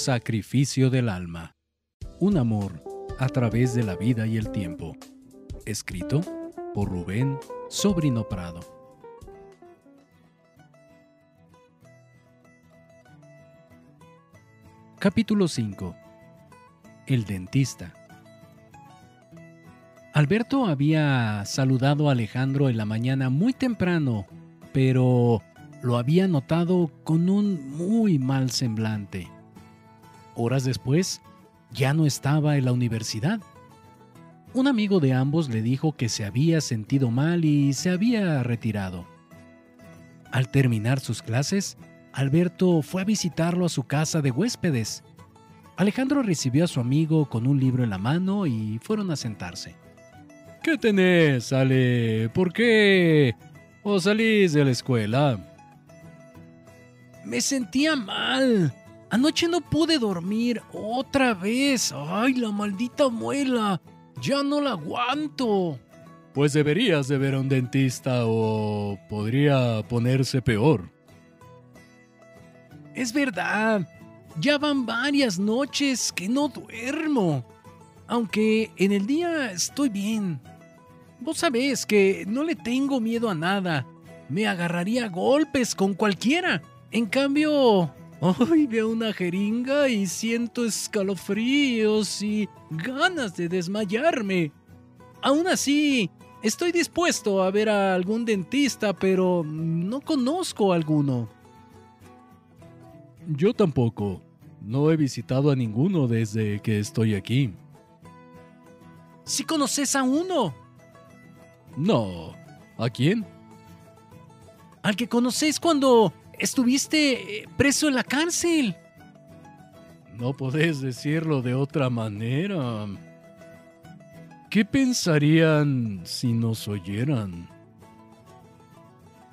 Sacrificio del alma. Un amor a través de la vida y el tiempo. Escrito por Rubén Sobrino Prado. Capítulo 5. El dentista. Alberto había saludado a Alejandro en la mañana muy temprano, pero lo había notado con un muy mal semblante. Horas después, ya no estaba en la universidad. Un amigo de ambos le dijo que se había sentido mal y se había retirado. Al terminar sus clases, Alberto fue a visitarlo a su casa de huéspedes. Alejandro recibió a su amigo con un libro en la mano y fueron a sentarse. ¿Qué tenés, Ale? ¿Por qué? ¿O salís de la escuela? Me sentía mal. Anoche no pude dormir otra vez. ¡Ay, la maldita muela! Ya no la aguanto. Pues deberías de ver a un dentista o podría ponerse peor. Es verdad. Ya van varias noches que no duermo. Aunque en el día estoy bien. Vos sabés que no le tengo miedo a nada. Me agarraría golpes con cualquiera. En cambio, hoy veo una jeringa y siento escalofríos y ganas de desmayarme. Aún así, estoy dispuesto a ver a algún dentista, pero no conozco a alguno. Yo tampoco. No he visitado a ninguno desde que estoy aquí. Si conoces a uno, no. ¿A quién? Al que conocéis cuando estuviste eh, preso en la cárcel. No podés decirlo de otra manera. ¿Qué pensarían si nos oyeran?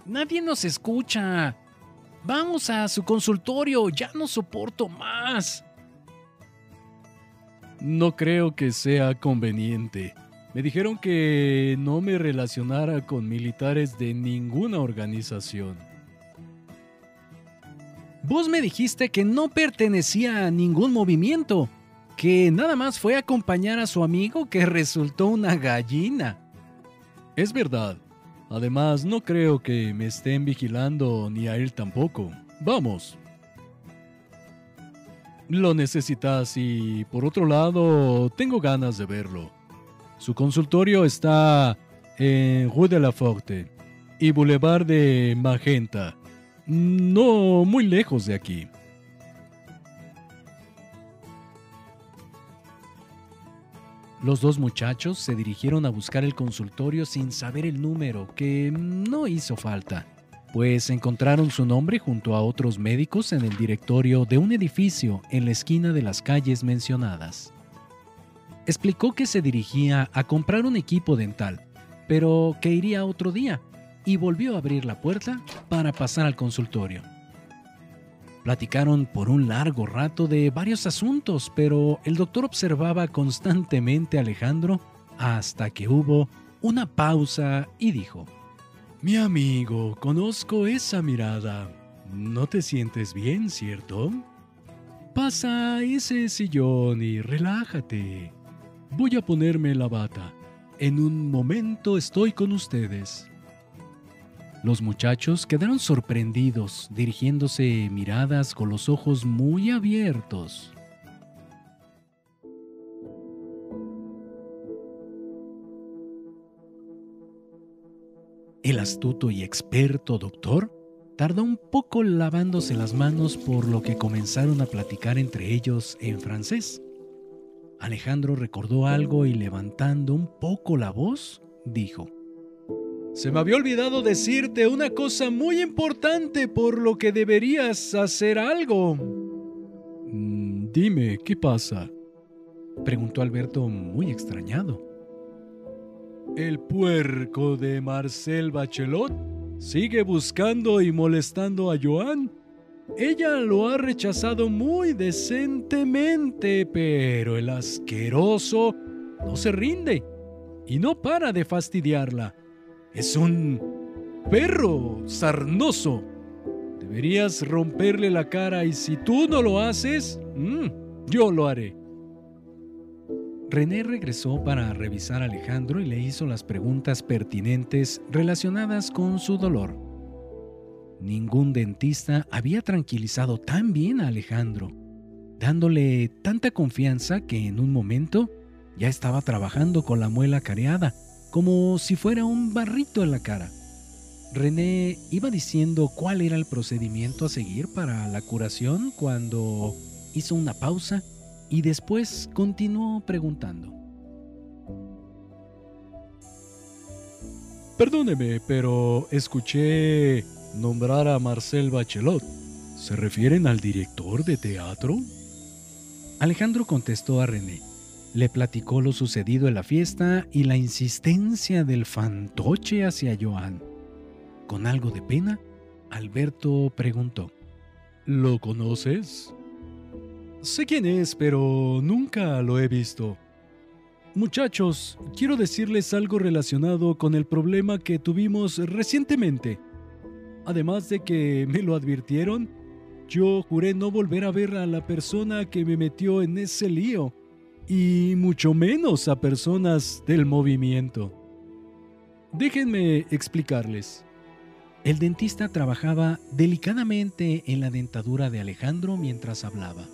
Nadie nos escucha. Vamos a su consultorio, ya no soporto más. No creo que sea conveniente. Me dijeron que no me relacionara con militares de ninguna organización. Vos me dijiste que no pertenecía a ningún movimiento, que nada más fue acompañar a su amigo que resultó una gallina. Es verdad. Además, no creo que me estén vigilando ni a él tampoco. Vamos. Lo necesitas y, por otro lado, tengo ganas de verlo. Su consultorio está en Rue de la Forte y Boulevard de Magenta, no muy lejos de aquí. Los dos muchachos se dirigieron a buscar el consultorio sin saber el número, que no hizo falta, pues encontraron su nombre junto a otros médicos en el directorio de un edificio en la esquina de las calles mencionadas explicó que se dirigía a comprar un equipo dental, pero que iría otro día, y volvió a abrir la puerta para pasar al consultorio. Platicaron por un largo rato de varios asuntos, pero el doctor observaba constantemente a Alejandro hasta que hubo una pausa y dijo, Mi amigo, conozco esa mirada. ¿No te sientes bien, cierto? Pasa ese sillón y relájate. Voy a ponerme la bata. En un momento estoy con ustedes. Los muchachos quedaron sorprendidos, dirigiéndose miradas con los ojos muy abiertos. El astuto y experto doctor tardó un poco lavándose las manos por lo que comenzaron a platicar entre ellos en francés. Alejandro recordó algo y levantando un poco la voz, dijo, Se me había olvidado decirte una cosa muy importante por lo que deberías hacer algo. Mm, dime, ¿qué pasa? preguntó Alberto muy extrañado. El puerco de Marcel Bachelot sigue buscando y molestando a Joan ella lo ha rechazado muy decentemente, pero el asqueroso no se rinde y no para de fastidiarla. Es un perro sarnoso. Deberías romperle la cara y si tú no lo haces, mm, yo lo haré. René regresó para revisar a Alejandro y le hizo las preguntas pertinentes relacionadas con su dolor. Ningún dentista había tranquilizado tan bien a Alejandro, dándole tanta confianza que en un momento ya estaba trabajando con la muela careada, como si fuera un barrito en la cara. René iba diciendo cuál era el procedimiento a seguir para la curación cuando hizo una pausa y después continuó preguntando. Perdóneme, pero escuché nombrar a Marcel Bachelot. ¿Se refieren al director de teatro? Alejandro contestó a René. Le platicó lo sucedido en la fiesta y la insistencia del fantoche hacia Joan. Con algo de pena, Alberto preguntó. ¿Lo conoces? Sé quién es, pero nunca lo he visto. Muchachos, quiero decirles algo relacionado con el problema que tuvimos recientemente. Además de que me lo advirtieron, yo juré no volver a ver a la persona que me metió en ese lío, y mucho menos a personas del movimiento. Déjenme explicarles. El dentista trabajaba delicadamente en la dentadura de Alejandro mientras hablaba.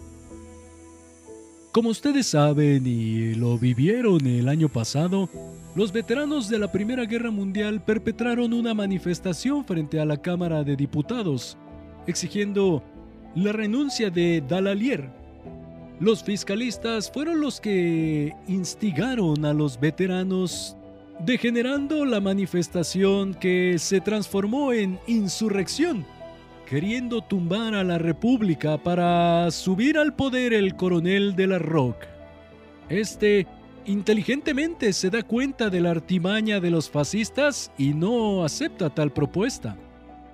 Como ustedes saben y lo vivieron el año pasado, los veteranos de la Primera Guerra Mundial perpetraron una manifestación frente a la Cámara de Diputados, exigiendo la renuncia de Dalalier. Los fiscalistas fueron los que instigaron a los veteranos degenerando la manifestación que se transformó en insurrección, queriendo tumbar a la República para subir al poder el coronel de la Rock. Este inteligentemente se da cuenta de la artimaña de los fascistas y no acepta tal propuesta.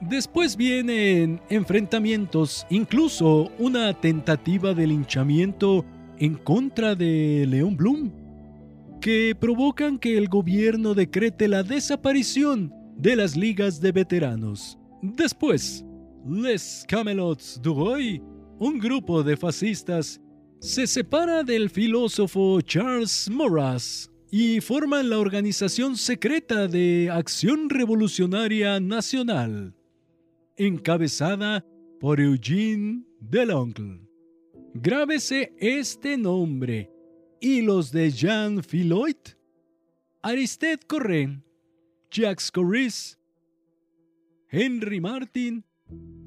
Después vienen enfrentamientos, incluso una tentativa de linchamiento en contra de León Blum, que provocan que el gobierno decrete la desaparición de las ligas de veteranos. Después, Les Camelots du Roy, un grupo de fascistas, se separa del filósofo Charles Maurras y forman la organización secreta de Acción Revolucionaria Nacional, encabezada por Eugene Deloncle. Grábese este nombre y los de Jean Filoit, Aristide Corren, Jacques Corris, Henry Martin,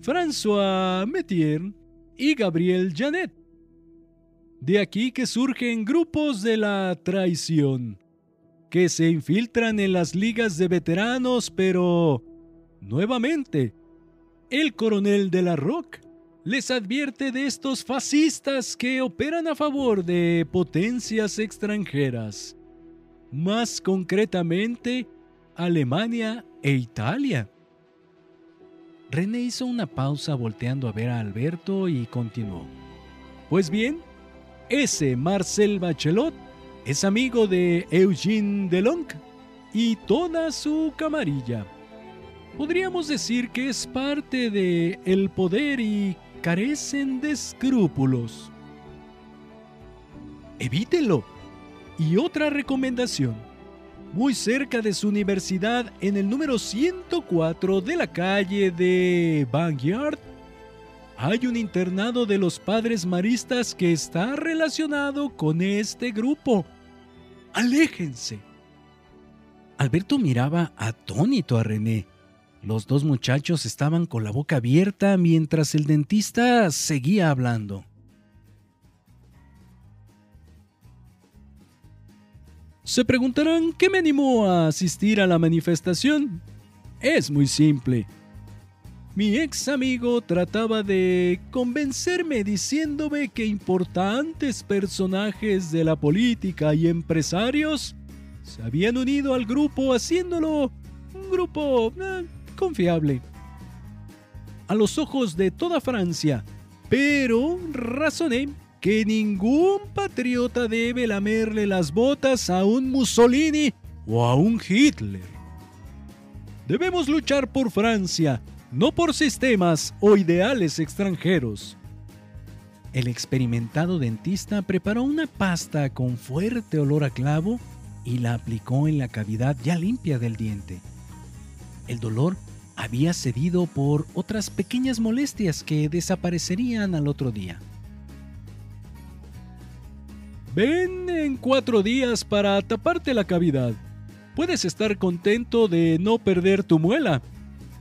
François Metier y Gabriel Janet. De aquí que surgen grupos de la traición, que se infiltran en las ligas de veteranos, pero nuevamente, el coronel de la Rock les advierte de estos fascistas que operan a favor de potencias extranjeras, más concretamente Alemania e Italia. René hizo una pausa volteando a ver a Alberto y continuó. Pues bien, ese Marcel Bachelot es amigo de Eugene Delonc y toda su camarilla. Podríamos decir que es parte de el poder y carecen de escrúpulos. Evítelo. Y otra recomendación. Muy cerca de su universidad, en el número 104 de la calle de Vanguard, hay un internado de los padres maristas que está relacionado con este grupo. Aléjense. Alberto miraba atónito a René los dos muchachos estaban con la boca abierta mientras el dentista seguía hablando. Se preguntarán qué me animó a asistir a la manifestación. Es muy simple. Mi ex amigo trataba de convencerme diciéndome que importantes personajes de la política y empresarios se habían unido al grupo haciéndolo un grupo eh, confiable. A los ojos de toda Francia, pero razoné que ningún patriota debe lamerle las botas a un Mussolini o a un Hitler. Debemos luchar por Francia no por sistemas o ideales extranjeros. El experimentado dentista preparó una pasta con fuerte olor a clavo y la aplicó en la cavidad ya limpia del diente. El dolor había cedido por otras pequeñas molestias que desaparecerían al otro día. Ven en cuatro días para taparte la cavidad. Puedes estar contento de no perder tu muela.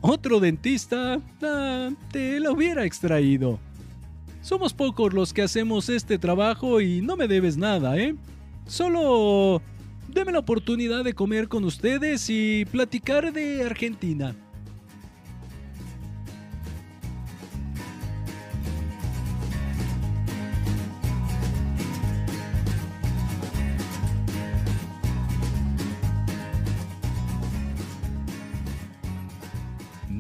Otro dentista ah, te la hubiera extraído. Somos pocos los que hacemos este trabajo y no me debes nada, ¿eh? Solo deme la oportunidad de comer con ustedes y platicar de Argentina.